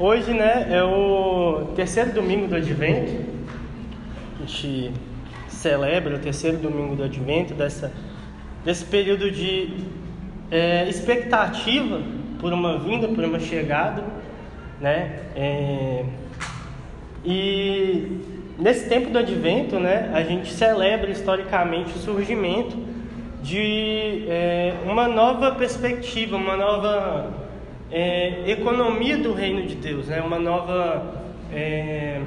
Hoje, né, é o terceiro domingo do Advento. A gente celebra o terceiro domingo do Advento, dessa, desse período de é, expectativa por uma vinda, por uma chegada, né? É, e nesse tempo do Advento, né, a gente celebra historicamente o surgimento de é, uma nova perspectiva, uma nova é, economia do reino de Deus, né? uma, nova, é,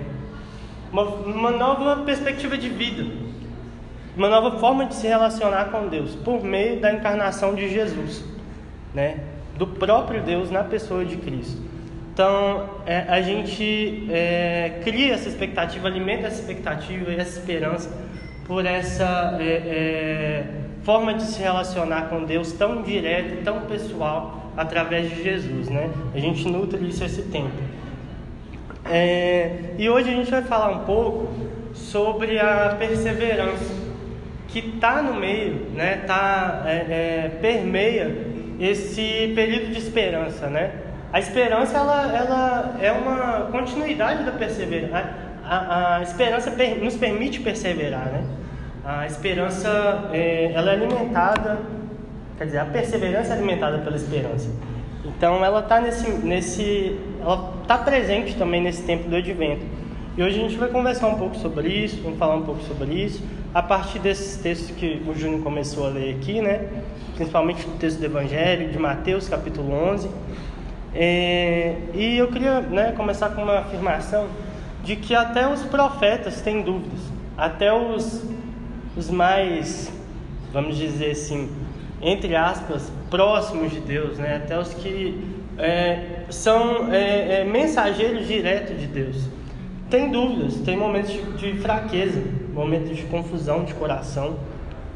uma, uma nova perspectiva de vida, uma nova forma de se relacionar com Deus por meio da encarnação de Jesus, né? do próprio Deus na pessoa de Cristo. Então, é, a gente é, cria essa expectativa, alimenta essa expectativa e essa esperança por essa é, é forma de se relacionar com Deus tão direta, tão pessoal através de Jesus, né? A gente nutre isso esse tempo. É, e hoje a gente vai falar um pouco sobre a perseverança que está no meio, né? Tá é, é, permeia esse período de esperança, né? A esperança ela, ela é uma continuidade da perseverança. A, a, esperança per, nos permite perseverar, né? A esperança é, ela é alimentada Quer dizer, a perseverança é alimentada pela esperança. Então ela está nesse, nesse, ela está presente também nesse tempo do Advento. E hoje a gente vai conversar um pouco sobre isso, vamos falar um pouco sobre isso, a partir desses textos que o Júnior começou a ler aqui, né? Principalmente do texto do Evangelho, de Mateus, capítulo 11. É, e eu queria né, começar com uma afirmação de que até os profetas têm dúvidas, até os, os mais, vamos dizer assim, entre aspas, próximos de Deus, né? até os que é, são é, é, mensageiros diretos de Deus. Tem dúvidas, tem momentos de, de, fraqueza, momentos de confusão de coração,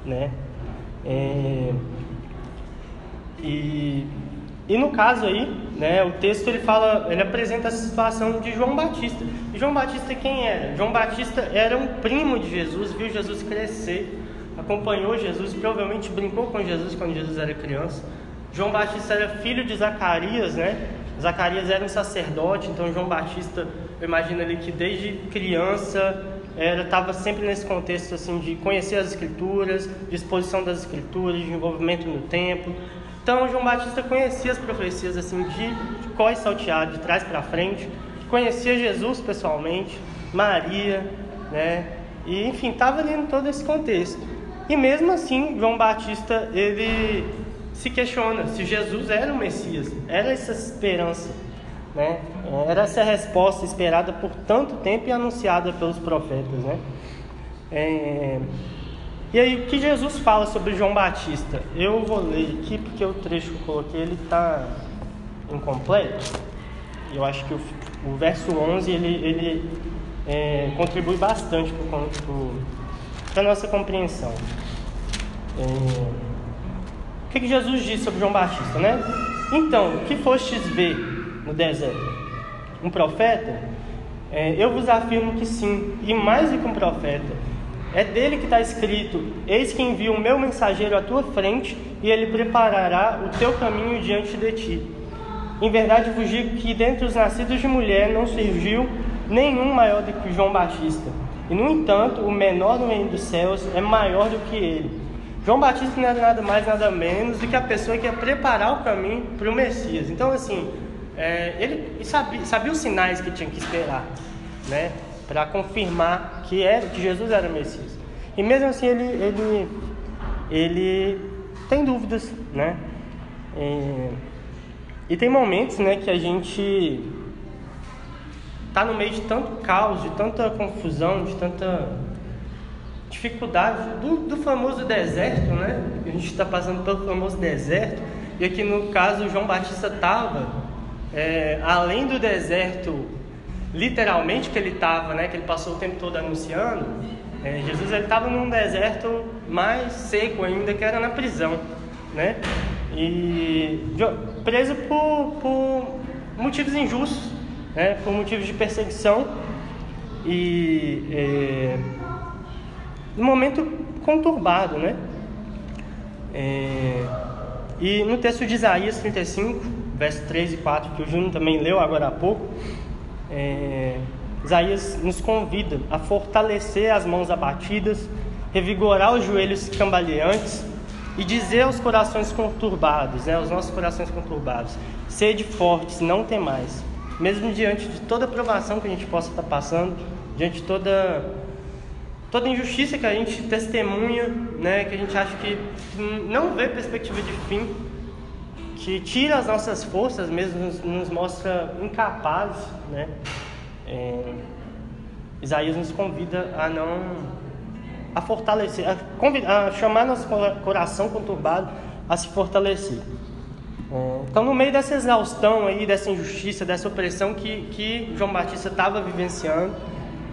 né? É, e, e no caso aí, né, o texto ele fala, ele apresenta a situação de João Batista. E João Batista quem era? João Batista era um primo de Jesus, viu Jesus crescer acompanhou Jesus, provavelmente brincou com Jesus quando Jesus era criança. João Batista era filho de Zacarias, né? Zacarias era um sacerdote, então João Batista, eu imagino ali que desde criança estava sempre nesse contexto assim de conhecer as escrituras, de exposição das escrituras, de envolvimento no templo. Então João Batista conhecia as profecias assim de, de e salteado, de trás para frente, conhecia Jesus pessoalmente, Maria, né? E enfim, estava ali em todo esse contexto. E mesmo assim, João Batista ele se questiona se Jesus era o Messias, era essa esperança, né? Era essa resposta esperada por tanto tempo e anunciada pelos profetas, né? É... E aí, o que Jesus fala sobre João Batista? Eu vou ler aqui porque o trecho que eu coloquei ele está incompleto. Eu acho que o, o verso 11 ele, ele é, contribui bastante para para nossa compreensão. É... O que, que Jesus disse sobre João Batista, né? Então, o que fostes ver no deserto? Um profeta? É, eu vos afirmo que sim, e mais do que um profeta. É dele que está escrito: Eis que envio o meu mensageiro à tua frente, e ele preparará o teu caminho diante de ti. Em verdade vos digo que dentre os nascidos de mulher não surgiu nenhum maior do que João Batista. E no entanto, o menor no reino dos céus é maior do que ele. João Batista não era nada mais, nada menos do que a pessoa que ia preparar o caminho para o Messias. Então, assim, é, ele sabia, sabia, os sinais que tinha que esperar, né? Para confirmar que, era, que Jesus era o Messias. E mesmo assim, ele, ele, ele tem dúvidas, né? É, e tem momentos, né, que a gente está no meio de tanto caos, de tanta confusão, de tanta dificuldade do, do famoso deserto, né? A gente está passando pelo famoso deserto. E aqui no caso João Batista estava, é, além do deserto, literalmente que ele estava, né? Que ele passou o tempo todo anunciando. É, Jesus ele estava num deserto mais seco ainda, que era na prisão, né? E preso por, por motivos injustos, né, por motivos de perseguição e é, um momento conturbado, né? É, e no texto de Isaías 35, versos 3 e 4, que o Júnior também leu agora há pouco, é, Isaías nos convida a fortalecer as mãos abatidas, revigorar os joelhos cambaleantes e dizer aos corações conturbados, né, aos nossos corações conturbados, sede fortes, não temais. Mesmo diante de toda provação que a gente possa estar passando, diante de toda toda injustiça que a gente testemunha, né, que a gente acha que não vê perspectiva de fim, que tira as nossas forças, mesmo nos, nos mostra incapazes, né? É, Isaías nos convida a não a fortalecer, a, convidar, a chamar nosso coração conturbado a se fortalecer. Então, no meio dessa exaustão aí, dessa injustiça, dessa opressão que, que João Batista estava vivenciando,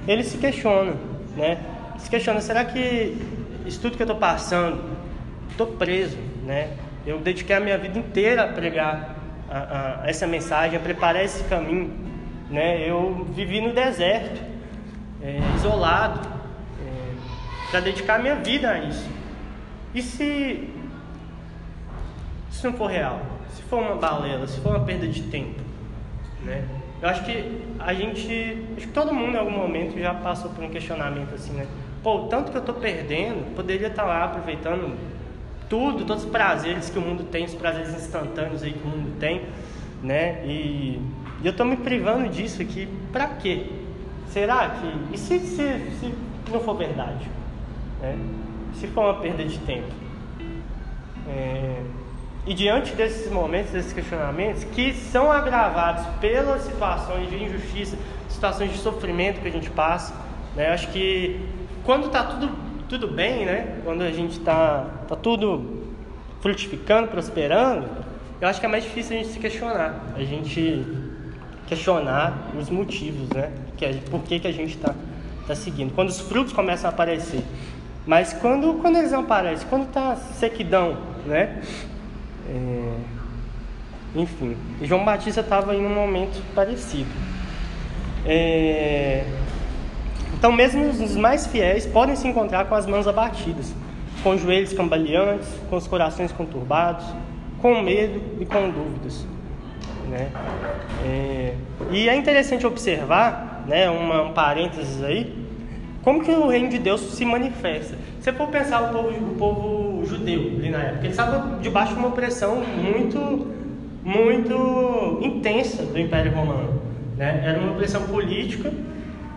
ele se questiona, né? Se questiona, será que isso tudo que eu estou passando, estou preso, né? Eu dediquei a minha vida inteira a pregar a, a, essa mensagem, a preparar esse caminho. Né? Eu vivi no deserto, é, isolado, é, para dedicar a minha vida a isso. E se isso não for real? For uma balela, se for uma perda de tempo? Né? Eu acho que a gente, acho que todo mundo em algum momento já passou por um questionamento assim, né? Pô, tanto que eu estou perdendo, poderia estar tá lá aproveitando tudo, todos os prazeres que o mundo tem, os prazeres instantâneos aí que o mundo tem, né? E, e eu estou me privando disso aqui, para quê? Será que. E se, se, se não for verdade? Né? Se for uma perda de tempo? É, e diante desses momentos, desses questionamentos, que são agravados pelas situações de injustiça, situações de sofrimento que a gente passa, né? Acho que quando está tudo tudo bem, né? Quando a gente está tá tudo frutificando, prosperando, eu acho que é mais difícil a gente se questionar. A gente questionar os motivos, né? Que por que, que a gente está tá seguindo. Quando os frutos começam a aparecer. Mas quando, quando eles não aparecem, quando está sequidão, né? É... Enfim, João Batista estava em um momento parecido. É... Então, mesmo os mais fiéis podem se encontrar com as mãos abatidas, com os joelhos cambaleantes, com os corações conturbados, com medo e com dúvidas. Né? É, e é interessante observar, né, uma, um parênteses aí, como que o reino de Deus se manifesta. Se for pensar o povo, o povo judeu ali na época, ele estava debaixo de uma opressão muito, muito intensa do Império Romano. Né? Era uma opressão política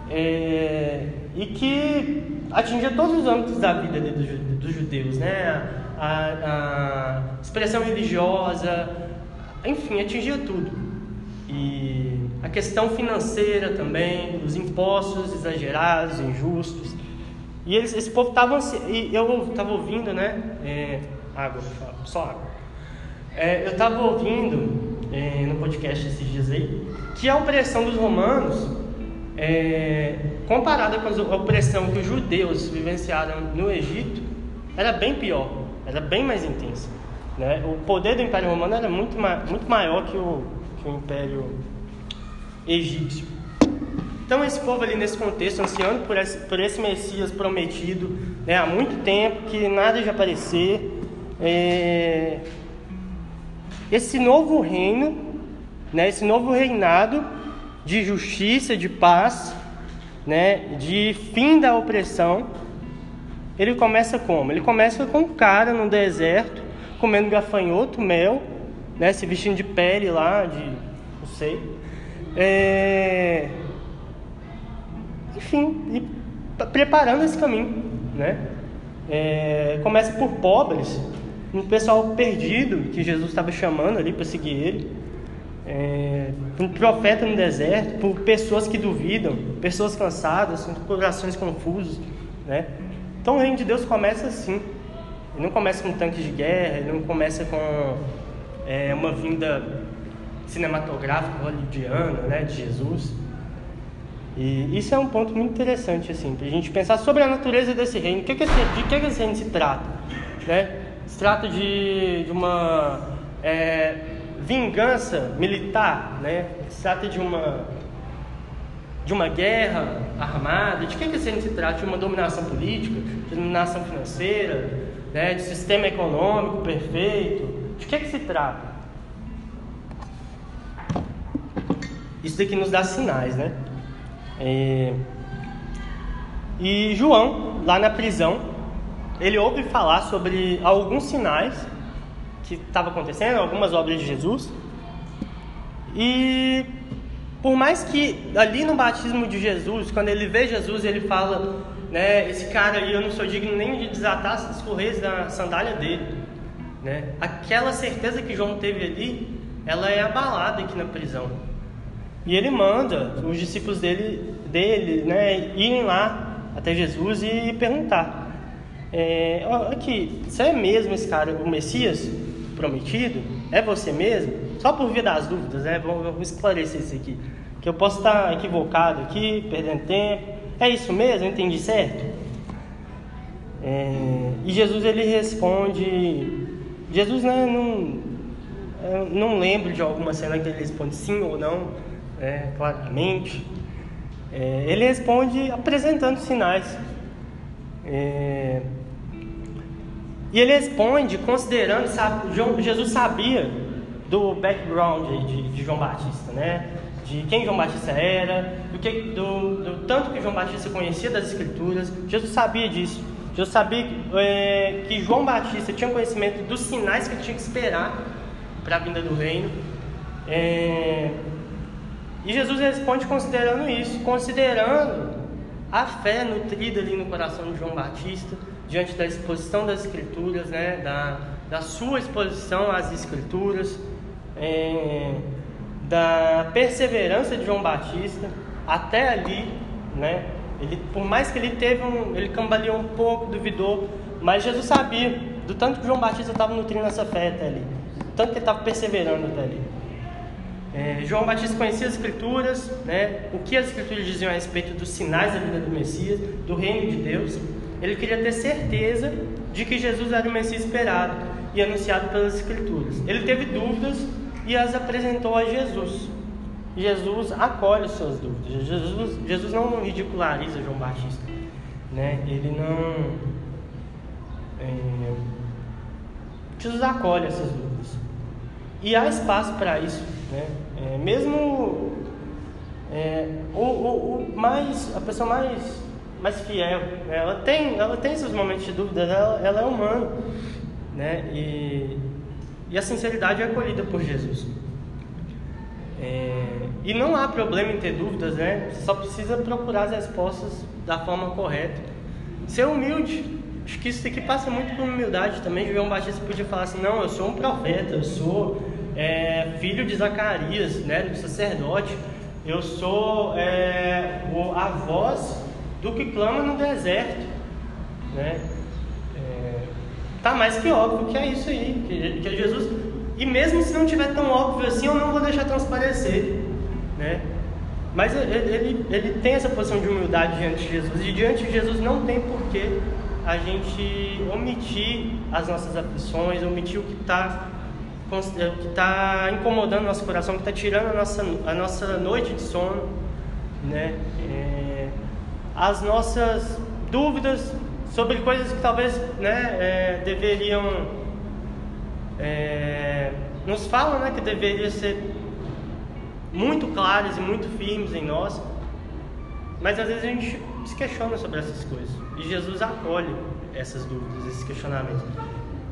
é, e que atingia todos os âmbitos da vida dos, dos judeus, né? A, a, expressão religiosa, enfim, atingia tudo. E a questão financeira também, os impostos exagerados, injustos. E eles, esse povo estava, e eu estava ouvindo, né? É, água, só água. É, eu estava ouvindo é, no podcast esses dias aí que a opressão dos romanos é, comparada com a opressão que os judeus vivenciaram no Egito, era bem pior, era bem mais intensa. Né? O poder do Império Romano era muito, ma muito maior que o, que o Império Egípcio. Então, esse povo ali nesse contexto, ansiando por esse, por esse Messias prometido né, há muito tempo, que nada de aparecer, é, esse novo reino, né, esse novo reinado de justiça, de paz, né, de fim da opressão, ele começa como? Ele começa com um cara no deserto, comendo gafanhoto, mel, né, se vestindo de pele lá, de não sei. É... Enfim, e preparando esse caminho, né? É... Começa por pobres, um pessoal perdido que Jesus estava chamando ali para seguir ele é, um profeta no deserto, por pessoas que duvidam, pessoas cansadas, com corações confusos, né? Então o reino de Deus começa assim. Ele não começa com tanques de guerra, ele não começa com é, uma vinda cinematográfica hollywoodiana, né, de Jesus. E isso é um ponto muito interessante assim, para a gente pensar sobre a natureza desse reino. Que que esse, de que, que esse reino se trata, né? Se trata de, de uma é, vingança militar, né? Se trata de uma de uma guerra armada, de que que se trata? De uma dominação política, de dominação financeira, né? de sistema econômico perfeito? De que que se trata? Isso daqui nos dá sinais, né? É... E João, lá na prisão, ele ouve falar sobre alguns sinais que estavam acontecendo, algumas obras de Jesus. E por mais que ali no batismo de Jesus, quando ele vê Jesus, ele fala, né, esse cara aí eu não sou digno nem de desatar as correias da sandália dele, né? Aquela certeza que João teve ali, ela é abalada aqui na prisão. E ele manda os discípulos dele, dele né, irem lá até Jesus e perguntar: é, aqui, você é mesmo esse cara, o Messias prometido? É você mesmo? Só por via das dúvidas, né? Vamos esclarecer isso aqui. Que eu posso estar equivocado aqui, perdendo tempo. É isso mesmo? Entendi certo? É, e Jesus ele responde. Jesus né, não, não lembro de alguma cena que ele responde sim ou não, né, claramente. É, ele responde apresentando sinais. É, e ele responde considerando, sabe, Jesus sabia do background de, de, João Batista, né? De quem João Batista era, do, que, do, do, tanto que João Batista conhecia das Escrituras. Jesus sabia disso. Jesus sabia é, que João Batista tinha conhecimento dos sinais que ele tinha que esperar para a vinda do reino. É, e Jesus responde considerando isso, considerando a fé nutrida ali no coração de João Batista, diante da exposição das Escrituras, né, da, da sua exposição às Escrituras, é, da perseverança de João Batista até ali, né, ele, por mais que ele teve um, ele cambaleou um pouco, duvidou, mas Jesus sabia do tanto que João Batista estava nutrindo essa fé até ali, tanto que ele estava perseverando até ali. É, João Batista conhecia as Escrituras, né, o que as Escrituras diziam a respeito dos sinais da vida do Messias, do reino de Deus. Ele queria ter certeza de que Jesus era o Messias esperado e anunciado pelas Escrituras. Ele teve dúvidas e as apresentou a Jesus. Jesus acolhe suas dúvidas. Jesus, Jesus não ridiculariza João Batista. Né? Ele não. É, Jesus acolhe essas dúvidas. E há espaço para isso. Né? É, mesmo é, o, o, o, mais, a pessoa mais, mais fiel, ela, tem, ela tem seus momentos de dúvida, ela, ela é humana. Né? E, e a sinceridade é acolhida por Jesus. É, e não há problema em ter dúvidas, né? Você só precisa procurar as respostas da forma correta. Ser humilde. Acho que isso aqui passa muito por humildade também. João Batista podia falar assim: não, eu sou um profeta, eu sou é, filho de Zacarias, né, do sacerdote. Eu sou é, a voz do que clama no deserto. Né? É, tá mais que óbvio que é isso aí, que, que é Jesus. E mesmo se não tiver tão óbvio assim, eu não vou deixar transparecer. Né? Mas ele, ele, tem essa posição de humildade diante de Jesus. E diante de Jesus não tem porquê a gente omitir as nossas aflições, omitir o que está que está incomodando nosso coração, que está tirando a nossa, a nossa noite de sono, né? É, as nossas dúvidas sobre coisas que talvez né, é, deveriam é, nos falam né, que deveriam ser muito claras e muito firmes em nós, mas às vezes a gente se questiona sobre essas coisas e Jesus acolhe essas dúvidas, esses questionamentos.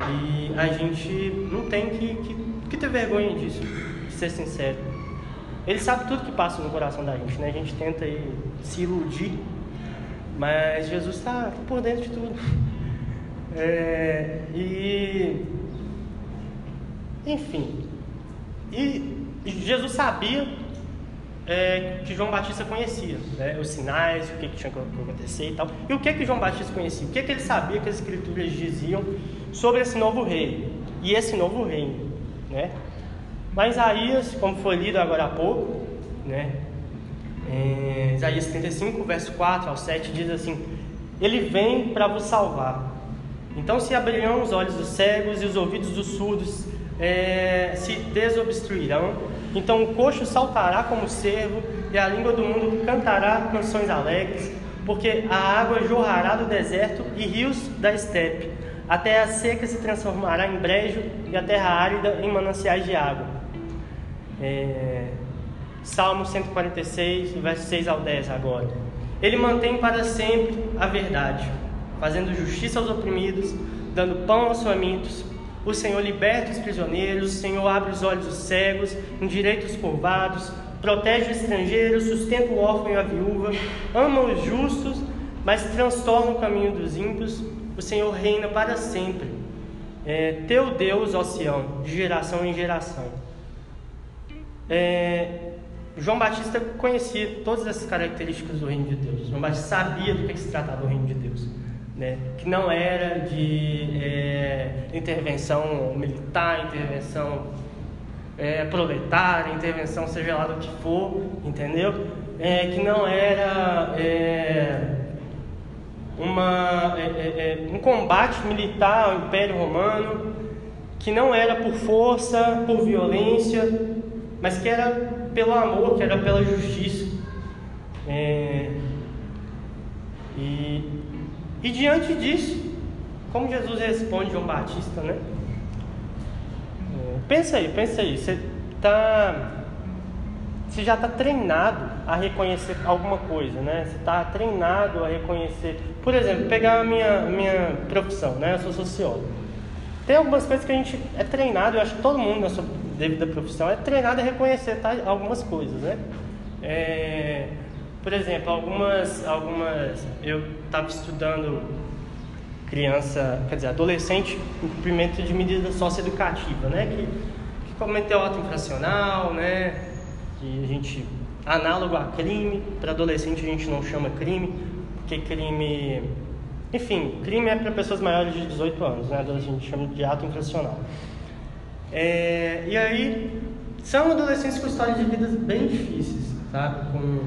E a gente não tem que, que, que ter vergonha disso, de ser sincero. Ele sabe tudo que passa no coração da gente, né? A gente tenta aí, se iludir, mas Jesus está por dentro de tudo. É, e. Enfim. E Jesus sabia é, que João Batista conhecia, né? os sinais, o que, que tinha que acontecer e tal. E o que que João Batista conhecia? O que que ele sabia que as escrituras diziam sobre esse novo rei e esse novo reino, né? Mas Isaías, como foi lido agora há pouco, né? É, Isaías 35, verso 4 ao 7 diz assim: Ele vem para vos salvar. Então se abrirão os olhos dos cegos e os ouvidos dos surdos é, se desobstruirão então o coxo saltará como cervo, e a língua do mundo cantará canções alegres, porque a água jorrará do deserto e rios da estepe. A terra seca se transformará em brejo e a terra árida em mananciais de água. É... Salmo 146, versos 6 ao 10 agora. Ele mantém para sempre a verdade, fazendo justiça aos oprimidos, dando pão aos famintos. O Senhor liberta os prisioneiros, o Senhor abre os olhos dos cegos, endireita os curvados, protege o estrangeiro, sustenta o órfão e a viúva, ama os justos, mas transtorna o caminho dos ímpios. O Senhor reina para sempre. É, teu Deus, ó Sião, de geração em geração. É, João Batista conhecia todas essas características do reino de Deus. João Batista sabia do que se tratava o reino de Deus. Né? Que não era de é, intervenção militar, intervenção é, proletária, intervenção seja lá do que for, entendeu? É, que não era é, uma, é, é, é, um combate militar ao Império Romano, que não era por força, por violência, mas que era pelo amor, que era pela justiça. É, e, e diante disso, como Jesus responde João Batista, né? É, pensa aí, pensa aí. Você tá, você já está treinado a reconhecer alguma coisa, né? Você está treinado a reconhecer. Por exemplo, pegar a minha, minha profissão, né? Eu sou sociólogo. Tem algumas coisas que a gente é treinado, eu acho que todo mundo na sua devida profissão é treinado a reconhecer tá, algumas coisas, né? É, por exemplo, algumas, algumas, eu estava estudando criança, quer dizer, adolescente em cumprimento de medida socioeducativa, né? Que, que cometeu ato infracional, né? Que a gente, análogo a crime, para adolescente a gente não chama crime, porque crime, enfim, crime é para pessoas maiores de 18 anos, né? A gente chama de ato infracional. É, e aí, são adolescentes com histórias de vidas bem difíceis, sabe? Com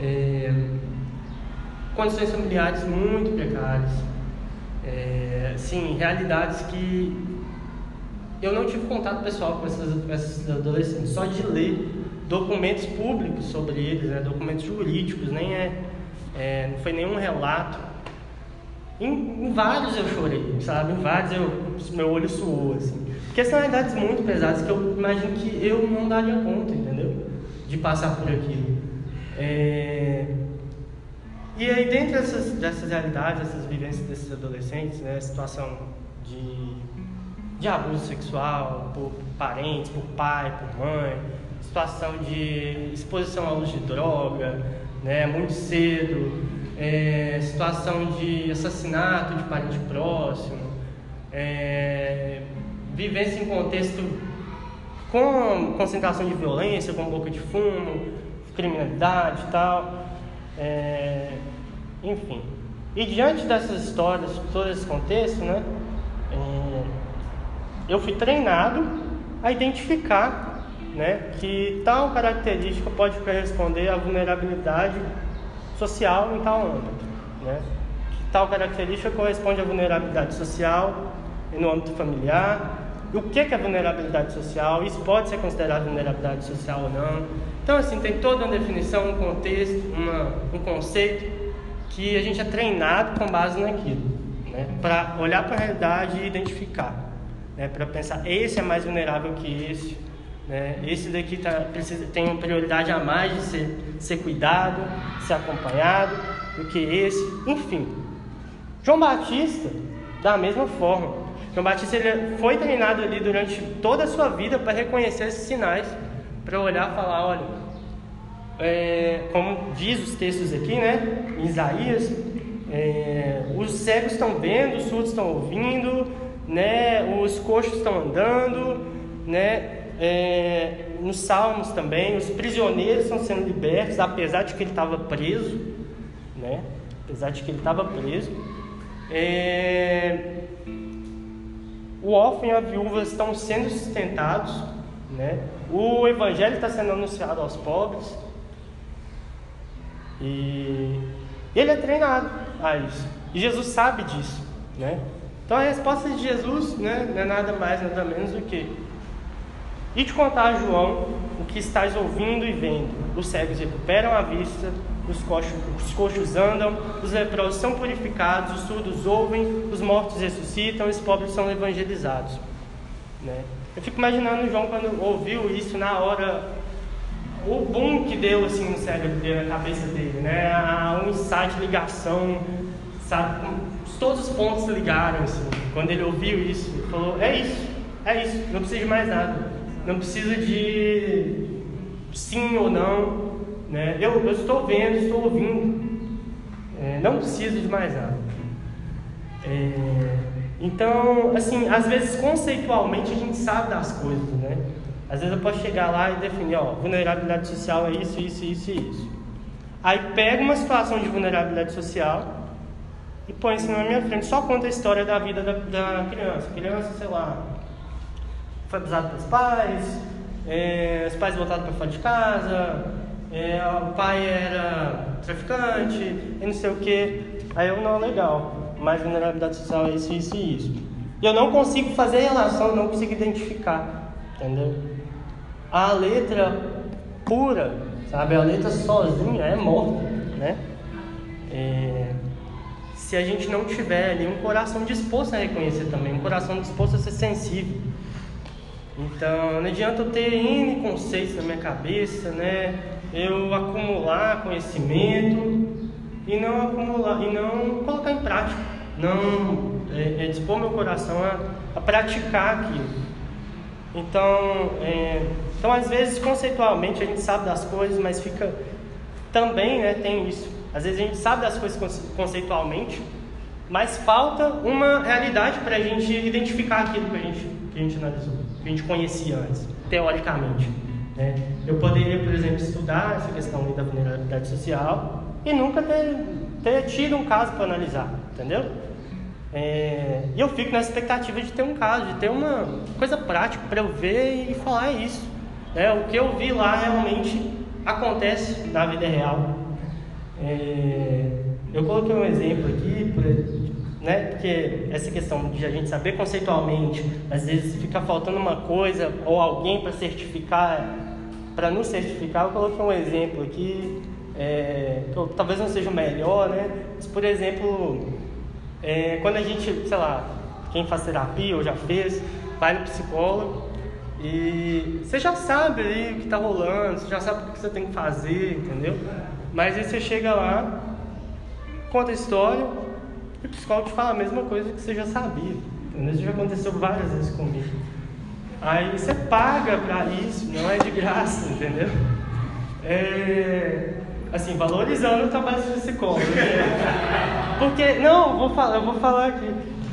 é, condições familiares muito precárias. É, sim, realidades que eu não tive contato pessoal com essas, com essas adolescentes, só de ler documentos públicos sobre eles, né, documentos jurídicos, nem é, é, não foi nenhum relato. Em, em, vários eu chorei, sabe? Em vários eu, meu olho suou, assim. Porque são realidades muito pesadas que eu imagino que eu não daria conta, entendeu? De passar por aquilo. É... E aí, dentro dessas, dessas realidades, dessas vivências desses adolescentes, né, situação de, de abuso sexual por parentes, por pai, por mãe, situação de exposição à luz de droga, né, muito cedo, é, situação de assassinato de parente próximo, é, vivência em contexto com concentração de violência, com boca de fumo, criminalidade e tal. É, enfim. E diante dessas histórias, todo esse contexto, né, é, eu fui treinado a identificar né, que tal característica pode corresponder à vulnerabilidade social em tal âmbito. Né? Que tal característica corresponde à vulnerabilidade social no âmbito familiar, o que é vulnerabilidade social, isso pode ser considerado vulnerabilidade social ou não. Então, assim, tem toda uma definição, um contexto, uma, um conceito que a gente é treinado com base naquilo, né? para olhar para a realidade e identificar, né? para pensar, esse é mais vulnerável que esse, né? esse daqui tá, precisa, tem uma prioridade a mais de ser, ser cuidado, ser acompanhado do que esse, enfim. João Batista, da mesma forma, João Batista ele foi treinado ali durante toda a sua vida para reconhecer esses sinais, para olhar e falar, olha, é, como diz os textos aqui, né, em Isaías, é, os cegos estão vendo, os surdos estão ouvindo, né, os coxos estão andando, né, é, nos Salmos também, os prisioneiros estão sendo libertos, apesar de que ele estava preso, né, apesar de que ele estava preso. É, o órfão e a viúva estão sendo sustentados, né? o evangelho está sendo anunciado aos pobres e ele é treinado a isso. E Jesus sabe disso. Né? Então a resposta de Jesus né, não é nada mais, nada menos do que e te contar João o que estás ouvindo e vendo. Os cegos recuperam a vista, os coxos, os coxos andam, os leprosos são purificados, os surdos ouvem, os mortos ressuscitam, os pobres são evangelizados. Né? Eu fico imaginando João quando ouviu isso na hora, o boom que deu assim no cérebro dele, na cabeça dele, né? Um insight, ligação, sabe? Todos os pontos se ligaram, assim. Quando ele ouviu isso, ele falou: é isso, é isso, não precisa de mais nada, não precisa de sim ou não, né? Eu, eu estou vendo, estou ouvindo, é, não preciso de mais nada. É, então, assim, às vezes conceitualmente a gente sabe das coisas, né? Às vezes eu posso chegar lá e definir, ó, vulnerabilidade social é isso, isso, isso e isso. Aí pega uma situação de vulnerabilidade social e põe isso na minha frente. Só conta a história da vida da, da criança. Criança, sei lá, foi abusada pelos pais, é, os pais voltaram para fora de casa, é, o pai era traficante, e não sei o que. Aí eu, não, legal, mas vulnerabilidade social é isso, isso e isso. E eu não consigo fazer relação, não consigo identificar, entendeu? a letra pura, sabe? A letra sozinha é morta, né? É, se a gente não tiver ali um coração disposto a reconhecer também, um coração disposto a ser sensível. Então, não adianta eu ter N conceitos na minha cabeça, né? Eu acumular conhecimento e não acumular e não colocar em prática, não é, é dispor meu coração a, a praticar aquilo. Então, é, então, às vezes, conceitualmente, a gente sabe das coisas, mas fica. Também né, tem isso. Às vezes a gente sabe das coisas conceitualmente, mas falta uma realidade para a gente identificar aquilo que a gente, que a gente analisou, que a gente conhecia antes, teoricamente. Né? Eu poderia, por exemplo, estudar essa questão da vulnerabilidade social e nunca ter, ter tido um caso para analisar, entendeu? É, e eu fico na expectativa de ter um caso, de ter uma coisa prática para eu ver e falar isso. É, o que eu vi lá realmente acontece na vida real. É, eu coloquei um exemplo aqui, por, né, porque essa questão de a gente saber conceitualmente, às vezes fica faltando uma coisa ou alguém para certificar, para nos certificar, eu coloquei um exemplo aqui, é, que eu, talvez não seja o melhor, né? Mas, por exemplo, é, quando a gente, sei lá, quem faz terapia ou já fez, vai no psicólogo e você já sabe ali o que está rolando, você já sabe o que você tem que fazer, entendeu? Mas aí você chega lá, conta a história e o psicólogo te fala a mesma coisa que você já sabia. Entendeu? Isso já aconteceu várias vezes comigo. Aí você paga para isso, não é de graça, entendeu? É, assim, valorizando o trabalho de psicólogo. Né? Porque, não, vou falar, eu vou falar aqui.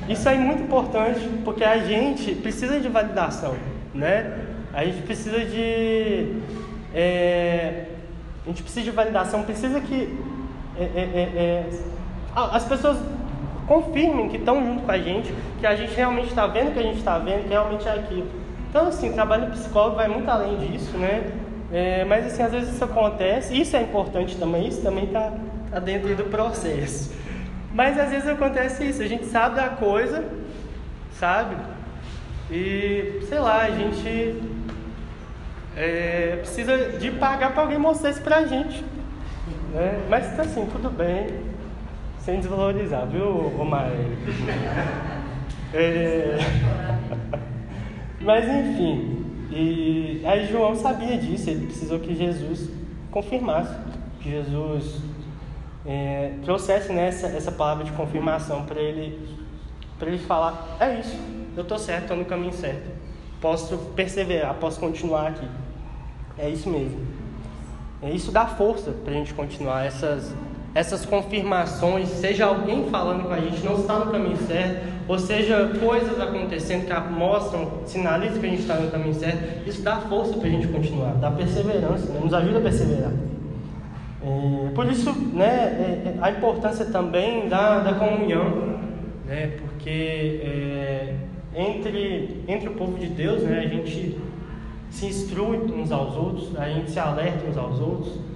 Isso é muito importante, porque a gente precisa de validação, né? A gente precisa de. É, a gente precisa de validação, precisa que é, é, é, é as pessoas confirmem que estão junto com a gente, que a gente realmente está vendo o que a gente está vendo, que realmente é aquilo. Então, assim, trabalho psicólogo vai muito além disso, né? É, mas assim, às vezes isso acontece, isso é importante também, isso também está tá dentro do processo. Mas às vezes acontece isso, a gente sabe da coisa, sabe? E sei lá, a gente é, precisa de pagar para alguém mostrar isso pra gente. Né? Mas assim, tudo bem, sem desvalorizar, viu, Romário? É... Mas enfim, e aí João sabia disso, ele precisou que Jesus confirmasse, que Jesus é, trouxesse nessa né, essa palavra de confirmação para ele, ele falar, é isso, eu estou certo, estou no caminho certo, posso perseverar, posso continuar aqui, é isso mesmo. É isso dá força para a gente continuar essas essas confirmações, seja alguém falando com a gente não está no caminho certo, ou seja coisas acontecendo que mostram, sinalizam que a gente está no caminho certo, isso dá força para a gente continuar, dá perseverança, né? nos ajuda a perseverar. É, por isso, né, é, é, a importância também da, da comunhão, né, porque é, entre, entre o povo de Deus, né, a gente se instrui uns aos outros, a gente se alerta uns aos outros,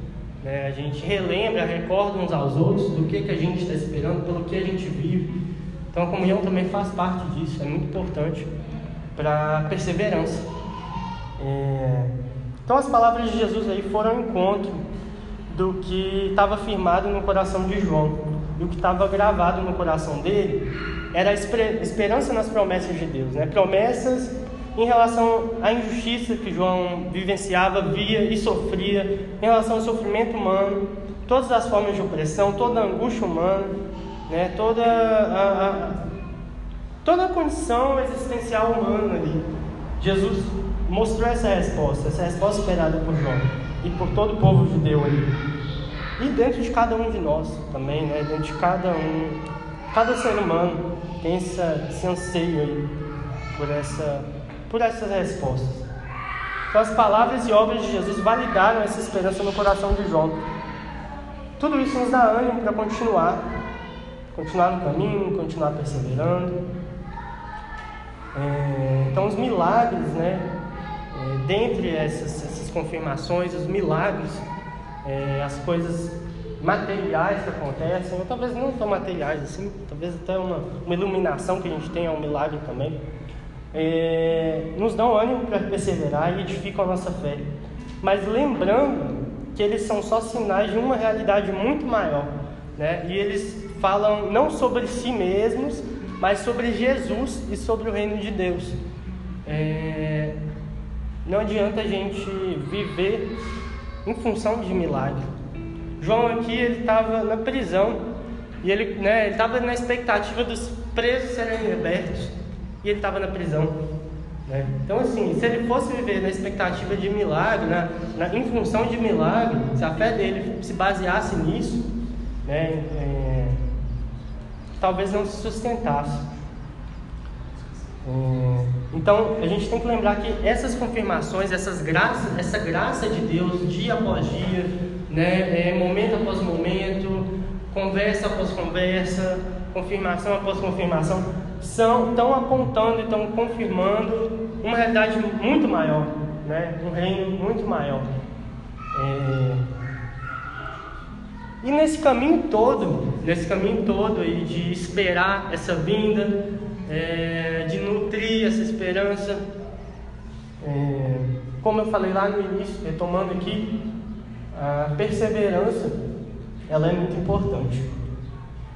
né? A gente relembra, recorda uns aos outros do que, que a gente está esperando, pelo que a gente vive. Então a comunhão também faz parte disso, é muito importante para a perseverança. É... Então as palavras de Jesus aí foram ao encontro do que estava firmado no coração de João, do que estava gravado no coração dele, era a esperança nas promessas de Deus, né? Promessas em relação à injustiça que João vivenciava, via e sofria, em relação ao sofrimento humano, todas as formas de opressão, toda a angústia humana, né, toda a, a toda a condição existencial humana ali. Jesus mostrou essa resposta, essa resposta esperada por João e por todo o povo judeu ali. E dentro de cada um de nós também, né? Dentro de cada um, cada ser humano tem essa, esse anseio aí por essa, por essas respostas. Então as palavras e obras de Jesus validaram essa esperança no coração de João. Tudo isso nos dá ânimo para continuar, continuar no caminho, continuar perseverando. É, então os milagres, né? É, dentre essas, essas confirmações, os milagres, é, as coisas materiais que acontecem, ou talvez não tão materiais assim, talvez até uma, uma iluminação que a gente tem é um milagre também, é, nos dão ânimo para perseverar e edificam a nossa fé. Mas lembrando que eles são só sinais de uma realidade muito maior, né? E eles falam não sobre si mesmos, mas sobre Jesus e sobre o reino de Deus. É, não adianta a gente viver em função de milagre. João aqui ele estava na prisão e ele né, estava na expectativa dos presos serem libertos e ele estava na prisão. Né? Então assim, se ele fosse viver na expectativa de milagre, na, na, em função de milagre, se a fé dele se baseasse nisso, né, é, talvez não se sustentasse. É, então a gente tem que lembrar que essas confirmações, essas graças, essa graça de Deus dia após dia, né, é, momento após momento, conversa após conversa, confirmação após confirmação, são, estão apontando e estão confirmando uma realidade muito maior, né, um reino muito maior. É, e nesse caminho todo, nesse caminho todo aí de esperar essa vinda, é, de nutrir essa esperança, é, como eu falei lá no início, retomando aqui, a perseverança ela é muito importante.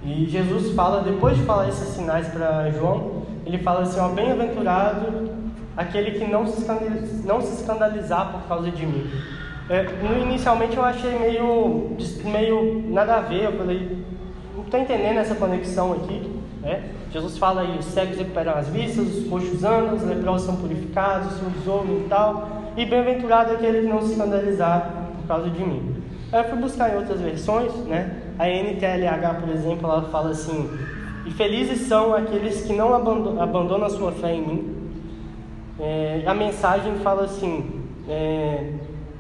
E Jesus fala, depois de falar esses sinais para João, ele fala assim: ó, bem-aventurado aquele que não se, não se escandalizar por causa de mim. É, no, inicialmente eu achei meio, meio nada a ver, eu falei, não estou entendendo essa conexão aqui. Né? Jesus fala aí, os cegos recuperam as vistas, os coxos andam, os leprosos são purificados, os surdos ouvem e tal, e bem-aventurado aquele que não se escandalizar por causa de mim. Aí eu fui buscar em outras versões, né? A NTLH, por exemplo, ela fala assim, e felizes são aqueles que não abandonam a sua fé em mim. É, a mensagem fala assim, é,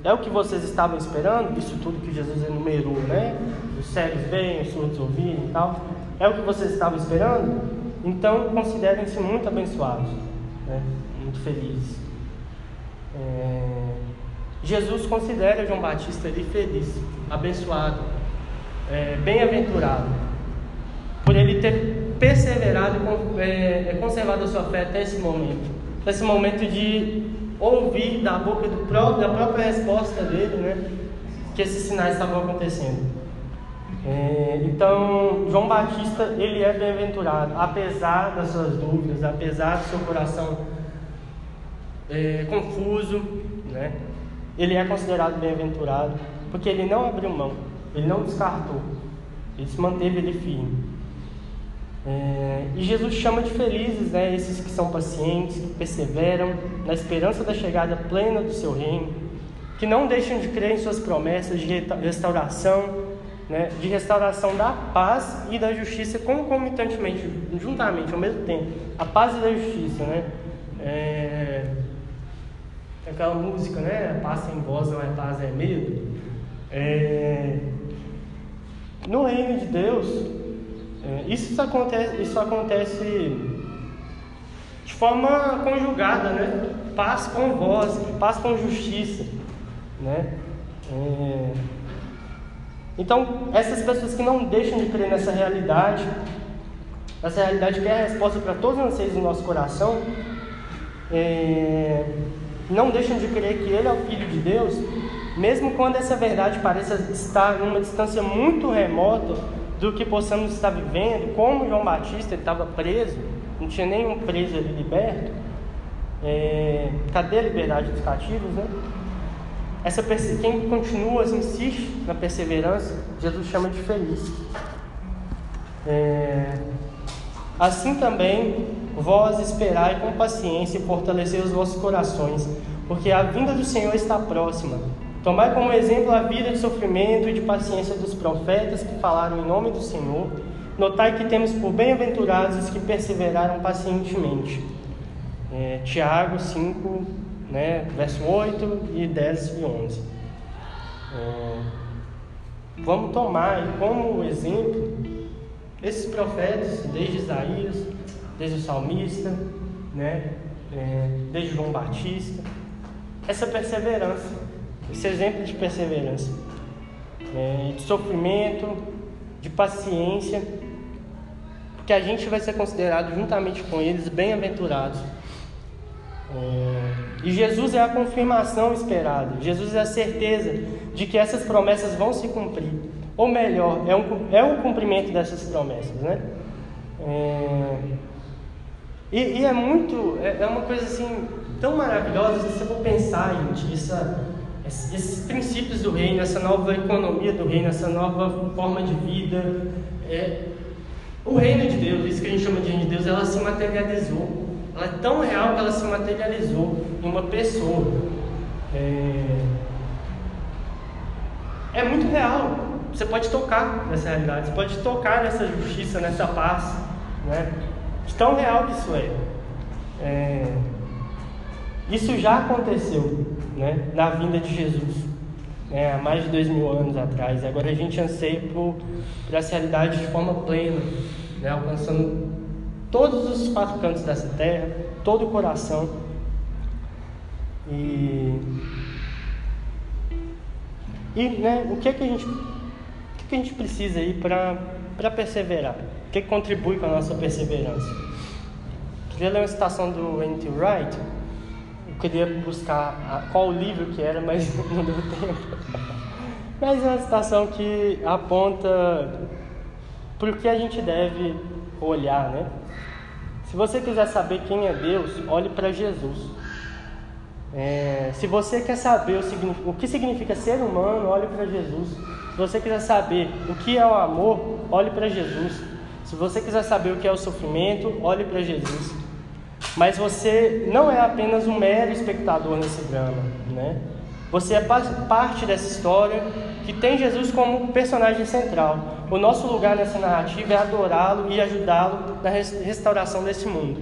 é o que vocês estavam esperando? Isso tudo que Jesus enumerou, né? Os cegos veem, os surdos ouvirem e tal. É o que vocês estavam esperando? Então considerem-se muito abençoados, né? muito felizes. É... Jesus considera João Batista ali feliz, abençoado, é, bem-aventurado, por ele ter perseverado e é, conservado a sua fé até esse momento, esse momento de ouvir da boca do próprio, da própria resposta dele, né, que esses sinais estavam acontecendo. É, então, João Batista, ele é bem-aventurado, apesar das suas dúvidas, apesar do seu coração é, confuso, né? Ele é considerado bem-aventurado, porque ele não abriu mão, ele não descartou, ele se manteve ele firme. É, e Jesus chama de felizes né, esses que são pacientes, que perseveram na esperança da chegada plena do seu reino, que não deixam de crer em suas promessas de restauração, né, de restauração da paz e da justiça concomitantemente, juntamente, ao mesmo tempo. A paz e da justiça, né? É, aquela música, né? Paz sem voz não é paz, é medo. É, no reino de Deus, é, isso acontece, isso acontece de forma conjugada, né? Paz com voz, paz com justiça, né? É, então, essas pessoas que não deixam de crer nessa realidade, essa realidade que é a resposta para todos os anseios do nosso coração, é, não deixam de crer que Ele é o Filho de Deus, mesmo quando essa verdade pareça estar numa distância muito remota do que possamos estar vivendo, como João Batista estava preso, não tinha nenhum preso ali liberto, É, cadê a liberdade dos cativos, né? Essa, quem continua, insiste na perseverança, Jesus chama de feliz. É, assim também, vós esperai com paciência e fortalecer os vossos corações, porque a vinda do Senhor está próxima. Tomai como exemplo a vida de sofrimento e de paciência dos profetas que falaram em nome do Senhor. Notai que temos por bem-aventurados os que perseveraram pacientemente. É, Tiago 5, né, verso 8 e 10 e 11. É, vamos tomar como exemplo esses profetas, desde Isaías, desde o salmista, né, é, desde João Batista, essa perseverança, esse exemplo de perseverança, é, de sofrimento, de paciência, porque a gente vai ser considerado juntamente com eles bem-aventurados. É, e Jesus é a confirmação esperada, Jesus é a certeza de que essas promessas vão se cumprir. Ou melhor, é um, é um cumprimento dessas promessas, né? É, e, e, é muito, é, é, uma coisa assim tão maravilhosa se você for pensar, gente, essa, esses princípios do reino, essa nova economia do reino, essa nova forma de vida. É, o reino de Deus, isso que a gente chama de reino de Deus, ela se materializou. Ela é tão real que ela se materializou em uma pessoa. É, é muito real. Você pode tocar nessa realidade, você pode tocar nessa justiça, nessa paz. Né? De tão real que isso é. é isso já aconteceu né? na vinda de Jesus. Né? Há mais de dois mil anos atrás. E agora a gente anseia por, por essa realidade de forma plena, né? alcançando todos os quatro cantos dessa terra, todo o coração. E, e né, o que, é que a gente, o que, é que a gente precisa aí para perseverar? O que, é que contribui com a nossa perseverança? Queria ler uma citação do N.T. Wright. Eu queria buscar qual livro que era, mas não deu tempo. Mas é uma citação que aponta o que a gente deve olhar, né? Se você quiser saber quem é Deus, olhe para Jesus. É, se você quer saber o, o, que significa ser humano, olhe para Jesus. Se você quiser saber o que é o amor, olhe para Jesus. Se você quiser saber o que é o sofrimento, olhe para Jesus. Mas você não é apenas um mero espectador nesse drama, né? Você é parte dessa história que tem Jesus como personagem central. O nosso lugar nessa narrativa é adorá-lo e ajudá-lo na restauração desse mundo.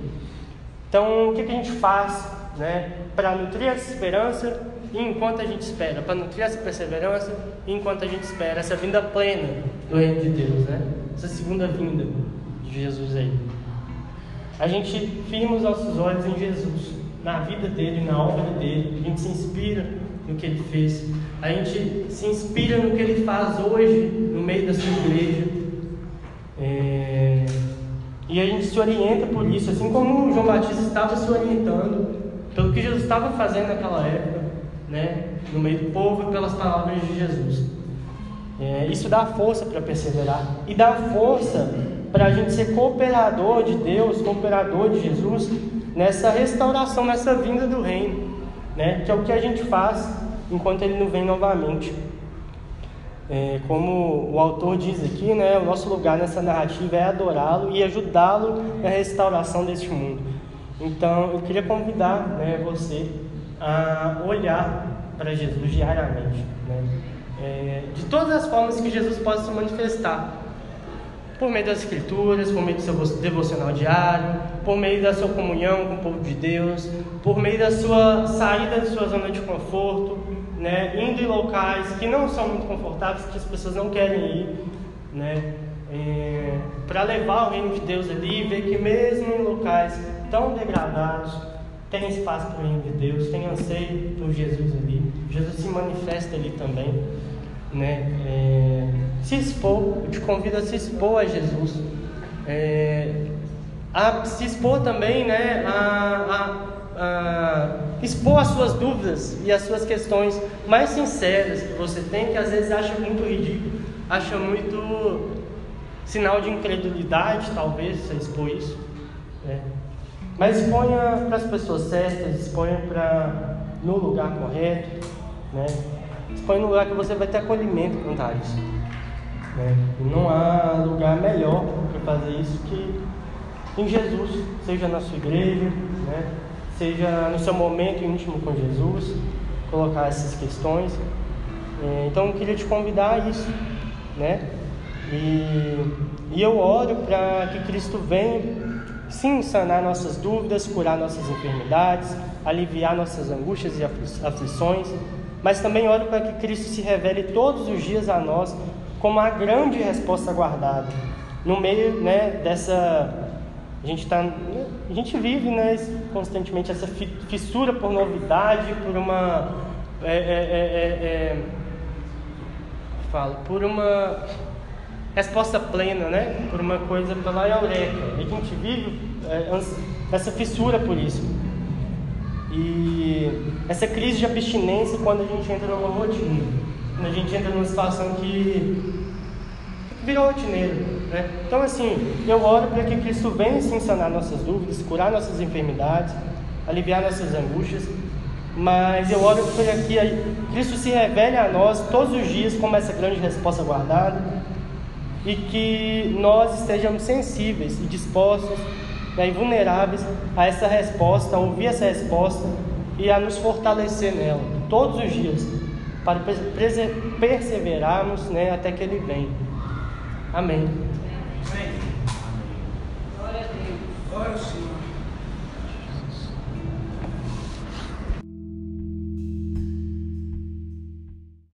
Então, o que, a gente faz né, para nutrir essa esperança e enquanto a gente espera? Para nutrir essa perseverança e enquanto a gente espera essa vinda plena do Reino de Deus, né? essa segunda vinda de Jesus aí. A gente firma os nossos olhos em Jesus, na vida dele, na obra dele, a gente se inspira no que ele fez. A gente se inspira no que ele faz hoje no meio da sua igreja. É... E a gente se orienta por isso, assim como João Batista estava se orientando pelo que Jesus estava fazendo naquela época, né, no meio do povo e pelas palavras de Jesus. É, isso dá força para perseverar e dá força para a gente ser cooperador de Deus, cooperador de Jesus nessa restauração, nessa vinda do reino né? que é o que a gente faz enquanto ele não vem novamente. É, como o autor diz aqui, né, o nosso lugar nessa narrativa é adorá-lo e ajudá-lo na restauração deste mundo. Então, eu queria convidar né, você a olhar para Jesus diariamente, né? é, de todas as formas que Jesus pode se manifestar por meio das escrituras, por meio do seu devocional diário, por meio da sua comunhão com o povo de Deus, por meio da sua saída de sua zona de conforto, né, indo em locais que não são muito confortáveis, que as pessoas não querem ir, né, é, para levar o reino de Deus ali e ver que mesmo em locais tão degradados tem espaço para o reino de Deus, tem anseio por Jesus ali, Jesus se manifesta ali também, né, é, se expor, eu te convido a se expor a Jesus. É, a se expor também, né, a, a, a, expor as suas dúvidas e as suas questões mais sinceras que você tem, que às vezes acha muito ridículo, acha muito sinal de incredulidade, talvez, você expor isso. Né? Mas exponha para as pessoas certas, exponha para no lugar correto, né? Exponha no lugar que você vai ter acolhimento quanto a isso. Né? Não há lugar melhor para fazer isso que em Jesus, seja na sua igreja, né? seja no seu momento íntimo com Jesus, colocar essas questões. É, então eu queria te convidar a isso, né? E, e eu oro para que Cristo venha, sim, sanar nossas dúvidas, curar nossas enfermidades, aliviar nossas angústias e aflições, mas também oro para que Cristo se revele todos os dias a nós como a grande resposta guardada no meio né, dessa a gente tá, a gente vive né, constantemente essa fissura por novidade, por uma é, é, é, é, é falo, por uma resposta plena, né? Por uma coisa pela eureka. E a gente vive é, essa fissura por isso. E essa crise de abstinência quando a gente entra numa rotina, a gente entra numa situação que virou rotineiro. Né? Então, assim, eu oro para que Cristo venha sim sanar nossas dúvidas, curar nossas enfermidades, aliviar nossas angústias, mas eu oro para que Cristo se revele a nós todos os dias como essa grande resposta guardada e que nós estejamos sensíveis e dispostos né, e vulneráveis a essa resposta, a ouvir essa resposta e a nos fortalecer nela todos os dias para perseverarmos né, até que Ele venha. Amém. Amém. Glória a Deus. Glória ao Senhor.